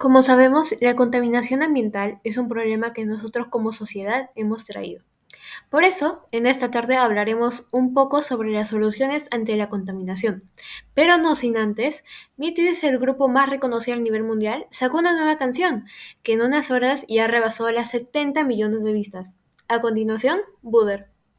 Como sabemos, la contaminación ambiental es un problema que nosotros como sociedad hemos traído. Por eso, en esta tarde hablaremos un poco sobre las soluciones ante la contaminación. Pero no sin antes, BTS, el grupo más reconocido a nivel mundial, sacó una nueva canción que en unas horas ya rebasó las 70 millones de vistas. A continuación, Buder.